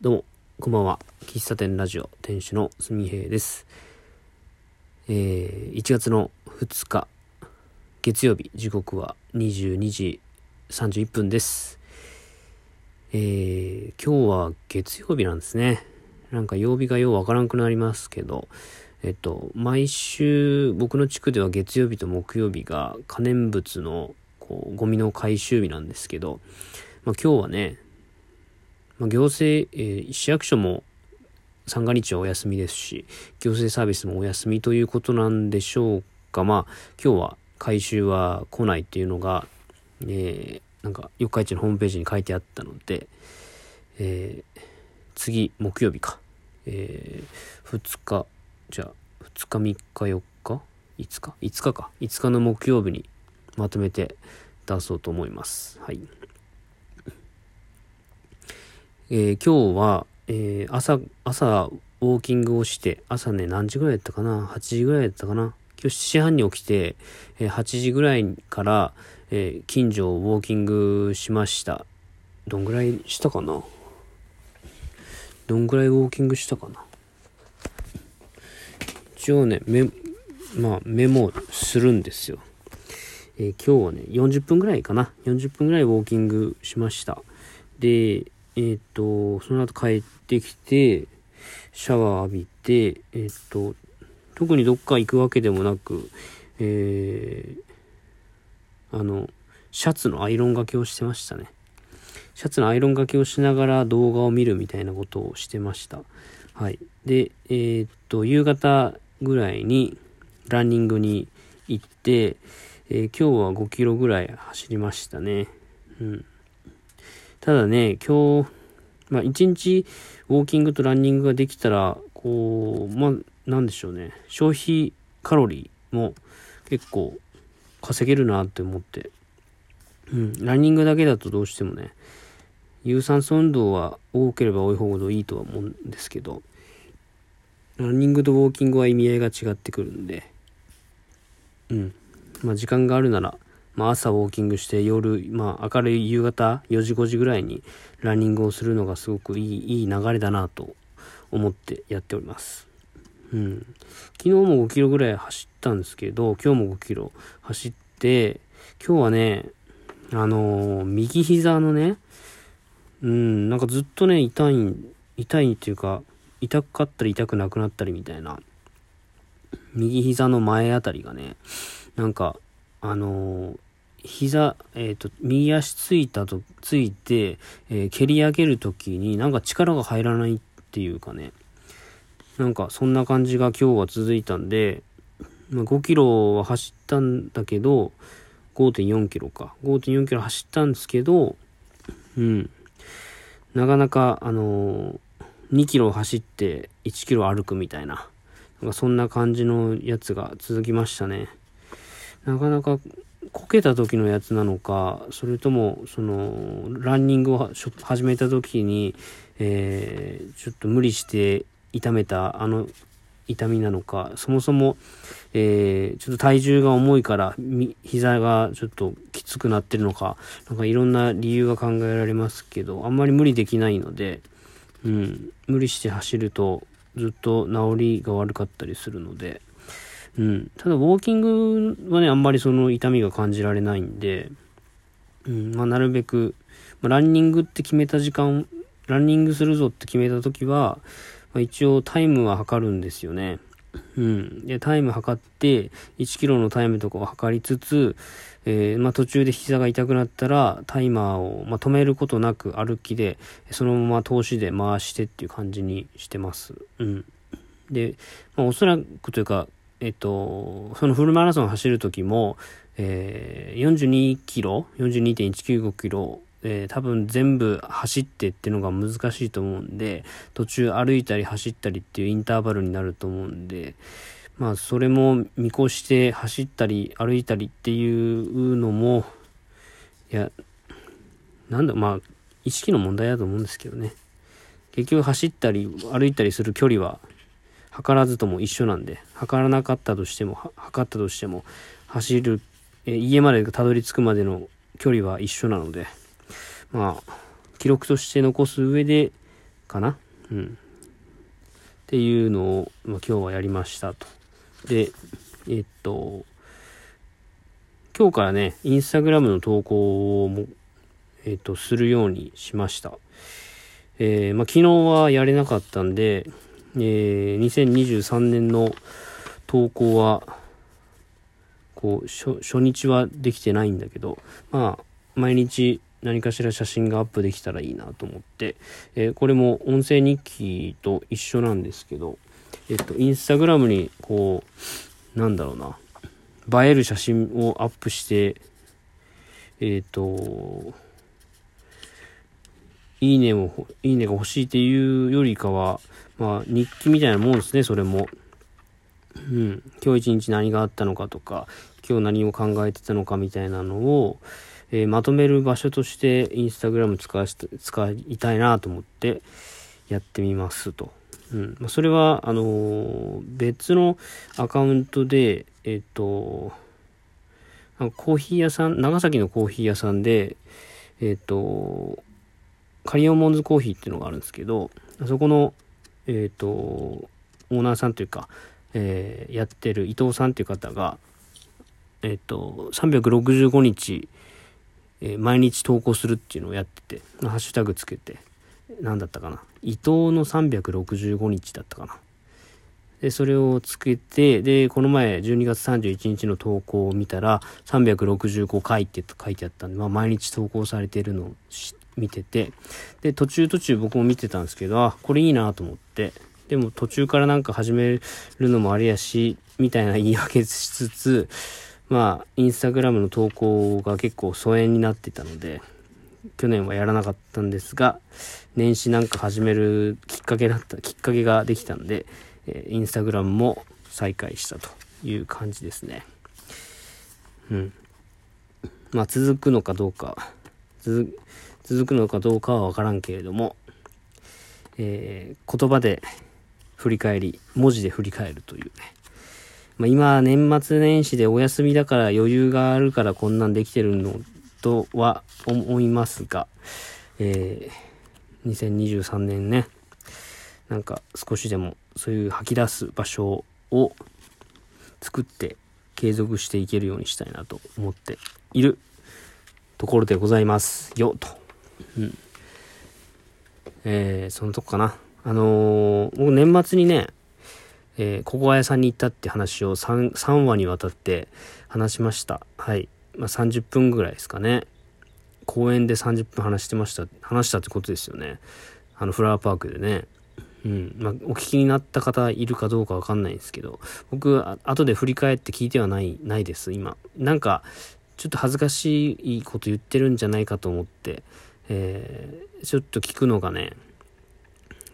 どうも、こんばんは。喫茶店ラジオ店主のすみへいです。えー、1月の2日、月曜日、時刻は22時31分です。えー、今日は月曜日なんですね。なんか曜日がようわからんくなりますけど、えっと、毎週、僕の地区では月曜日と木曜日が可燃物のこうゴミの回収日なんですけど、まあ、今日はね、まあ、行政、えー市役所も三が日はお休みですし、行政サービスもお休みということなんでしょうか。まあ、今日は回収は来ないっていうのが、えーなんか、四日市のホームページに書いてあったので、えー次、木曜日か。えー、2日、じゃあ、2日、3日、4日 ?5 日 ?5 日か。5日の木曜日にまとめて出そうと思います。はい。えー今日は、えー朝、朝、ウォーキングをして、朝ね、何時ぐらいだったかな ?8 時ぐらいだったかな？今日7時半に起きて、えー8時ぐらいから、えー近所をウォーキングしました。どんぐらいしたかな？どんぐらいウォーキングしたかな？一応ね、メ、まあ、メモするんですよ。えー今日はね、40分ぐらいかな？40分ぐらいウォーキングしました。で、えっ、と、その後帰ってきて、シャワー浴びて、えっ、と、特にどっか行くわけでもなく、えーあの、シャツのアイロンがけをしてましたね。シャツのアイロンがけをしながら動画を見るみたいなことをしてました。はい。で、えーっと、夕方ぐらいにランニングに行って、えー今日は5キロぐらい走りましたね。うん。ただね、今日、まあ一日ウォーキングとランニングができたら、こう、まあ、なんでしょうね。消費カロリーも結構稼げるなって思って。うん。ランニングだけだとどうしてもね、有酸素運動は多ければ多いほどいいとは思うんですけど、ランニングとウォーキングは意味合いが違ってくるんで、うん。まあ時間があるなら、まあ朝ウォーキングして夜、まあ明るい夕方4時5時ぐらいにランニングをするのがすごくいい、いい流れだなと思ってやっております。うん。昨日も5キロぐらい走ったんですけど、今日も5キロ走って、今日はね、あのー右膝のね、うん、なんかずっとね、痛い、痛いっていうか、痛かったり痛くなくなったりみたいな、右膝の前あたりがね、なんか、あのー膝、えっ、と、右足ついたと、ついて、えー蹴り上げるときになんか力が入らないっていうかね、なんかそんな感じが今日は続いたんで、まあ、5キロは走ったんだけど、5.4キロか。5.4キロ走ったんですけど、うん。なかなか、あのー2キロ走って1キロ歩くみたいな、なんかそんな感じのやつが続きましたね。なかなかこけた時のやつなのか、それとも、その、ランニングを始めた時に、えーちょっと無理して痛めたあの痛みなのか、そもそも、えーちょっと体重が重いから、み膝がちょっときつくなってるのか、なんかいろんな理由が考えられますけど、あんまり無理できないので、うん、無理して走るとずっと治りが悪かったりするので、うん、ただウォーキングはね、あんまりその痛みが感じられないんで、うん、まあなるべく、まあランニングって決めた時間、ランニングするぞって決めた時は、まあ、一応タイムは測るんですよね。うん。で、タイム測って、1キロのタイムとかを測りつつ、えーまあ途中で膝が痛くなったら、タイマーを、まあ、止めることなく歩きで、そのまま通しで回してっていう感じにしてます。うん。で、まあ、おそらくというか、えっと、そのフルマラソン走る時も、えー42キロ、42.195キロ、えー多分全部走ってっていうのが難しいと思うんで、途中歩いたり走ったりっていうインターバルになると思うんで、まあそれも見越して走ったり歩いたりっていうのも、いや、なんだ、まあ意識の問題だと思うんですけどね。結局走ったり歩いたりする距離は測らずとも一緒なんで、測らなかったとしても、測ったとしても、走る、え家までたどり着くまでの距離は一緒なので、まあ、記録として残す上で、かな？うん。っていうのを、まあ、今日はやりましたと。で、えっと、今日からね、インスタグラムの投稿をも、えっと、するようにしました。えー、まあ、昨日はやれなかったんで、えー、2023年の投稿は、こう初、初日はできてないんだけど、まあ、毎日何かしら写真がアップできたらいいなと思って、えー、これも音声日記と一緒なんですけど、えっと、インスタグラムに、こう、なんだろうな、映える写真をアップして、えっ、と、いいねを、いいねが欲しいっていうよりかは、まあ、日記みたいなもんですね、それも。うん。今日一日何があったのかとか、今日何を考えてたのかみたいなのを、えー、まとめる場所としてインスタグラム使わし使いたいなと思ってやってみますと。うん。まあ、それは、あのー、別のアカウントで、えっ、ー、と、コーヒー屋さん、長崎のコーヒー屋さんで、えっ、と、カリオモンズコーヒーっていうのがあるんですけど、そこの、えっ、と、オーナーさんというか、えやってる伊藤さんっていう方が、えっ、と、365日、えー、毎日投稿するっていうのをやってて、ハッシュタグつけて、何だったかな。伊藤の365日だったかな。で、それをつけて、で、この前12月31日の投稿を見たら、365回って書いてあったんで、まあ毎日投稿されてるのを見てて、で、途中途中僕も見てたんですけど、あ、これいいなと思って、でも途中からなんか始めるのもあれやし、みたいな言い訳しつつ、まあ、インスタグラムの投稿が結構疎遠になってたので、去年はやらなかったんですが、年始なんか始めるきっかけだった、きっかけができたんで、えー、インスタグラムも再開したという感じですね。うん。まあ、続くのかどうか、続続くのかどうかはわからんけれども、えー、言葉で振り返り、文字で振り返るというね、まあ、今、年末年始でお休みだから余裕があるからこんなんできてるのとは思いますが、えー、2023年ね、なんか少しでもそういう吐き出す場所を作って継続していけるようにしたいなと思っているところでございますよ、と。うん。えー、そのとこかな。あのー、僕年末にね、えー、ここ屋さんに行ったって話を 3, 3話にわたって話しました。はい。まあ、30分ぐらいですかね。公園で30分話してました。話したってことですよね。あの、フラワーパークでね。うん。まあ、お聞きになった方いるかどうかわかんないんですけど、僕、後で振り返って聞いてはない、ないです、今。なんか、ちょっと恥ずかしいこと言ってるんじゃないかと思って、えー、ちょっと聞くのがね、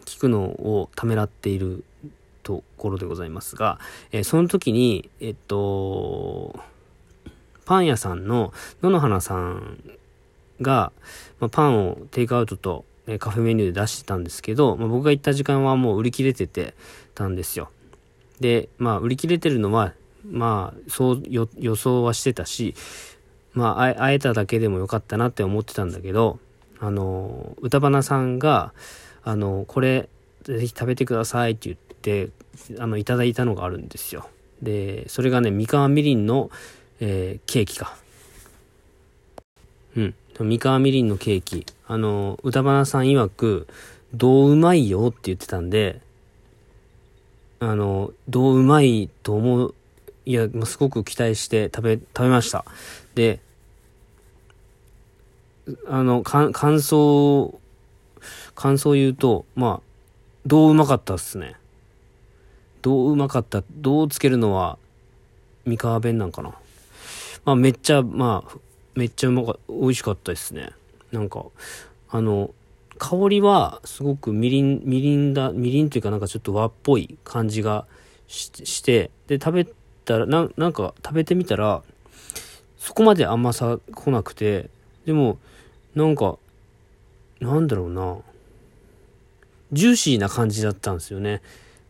聞くのをためらっているところでございますが、えー、その時に、えっと、パン屋さんの野々花さんが、まあ、パンをテイクアウトと、えカフェメニューで出してたんですけど、まあ、僕が行った時間はもう売り切れててたんですよ。で、まあ、売り切れてるのは、まあ、そう予想はしてたし、まあ、会えただけでもよかったなって思ってたんだけど、あの、歌花さんが、あの、これ、ぜひ食べてくださいって言って、あの、いただいたのがあるんですよ。で、それがね、三河みりんの、えー、ケーキか。うん。三河みりんのケーキ。あの、歌花さん曰く、どううまいよって言ってたんで、あの、どううまいと思う、いや、すごく期待して食べ、食べました。で、あの、感想、感想を言うと、まあ、どううまかったっすね。どううまかった、どうつけるのは、三河弁なんかな。まあめっちゃ、まあ、めっちゃうまか、美味しかったですね。なんか、あの、香りはすごくみりん、みりんだ、みりんというかなんかちょっと和っぽい感じがして、で、食べたら、ななんか食べてみたら、そこまで甘さ来なくて、でも、なんか、なんだろうな、ジューシーな感じだったんですよね。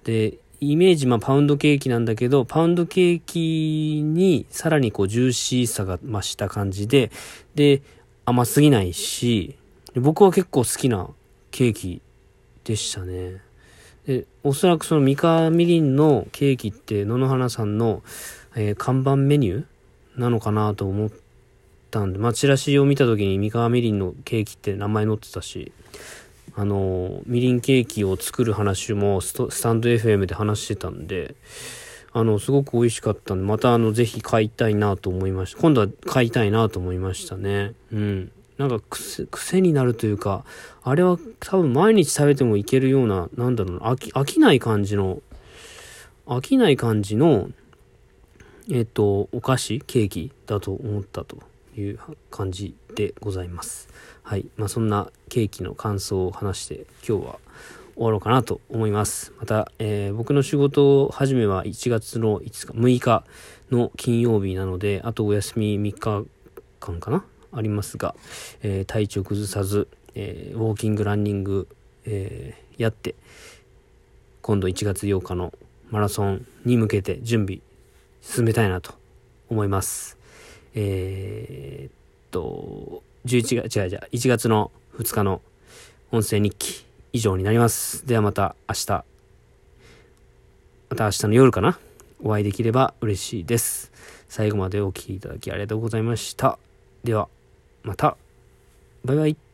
で、イメージ、まあ、パウンドケーキなんだけど、パウンドケーキにさらにこう、ジューシーさが増した感じで、で、甘すぎないし、僕は結構好きなケーキでしたね。で、おそらくその三河みりんのケーキって野々花さんの、えー、看板メニューなのかなと思ってたんで、まあ、チラシを見た時に三河みりんのケーキって名前載ってたし、あの、みりんケーキを作る話もスタンド FM で話してたんで、あの、すごく美味しかったんで、またあの、ぜひ買いたいなと思いました。今度は買いたいなと思いましたね。うん。なんか癖、癖になるというか、あれは多分毎日食べてもいけるような、なんだろうな、飽き、飽きない感じの、飽きない感じの、えっ、と、お菓子、ケーキだと思ったという感じでございます。はい。まあ、そんなケーキの感想を話して今日は終わろうかなと思います。また、えー、僕の仕事始めは1月の5日、6日の金曜日なので、あとお休み3日間かな？ありますが、えー、体調崩さず、えー、ウォーキング、ランニング、えー、やって、今度1月8日のマラソンに向けて準備進めたいなと思います。えー、っと、11月、違う違う、1月の2日の音声日記以上になります。ではまた明日、また明日の夜かなお会いできれば嬉しいです。最後までお聴きいただきありがとうございました。では。また。バイバイ。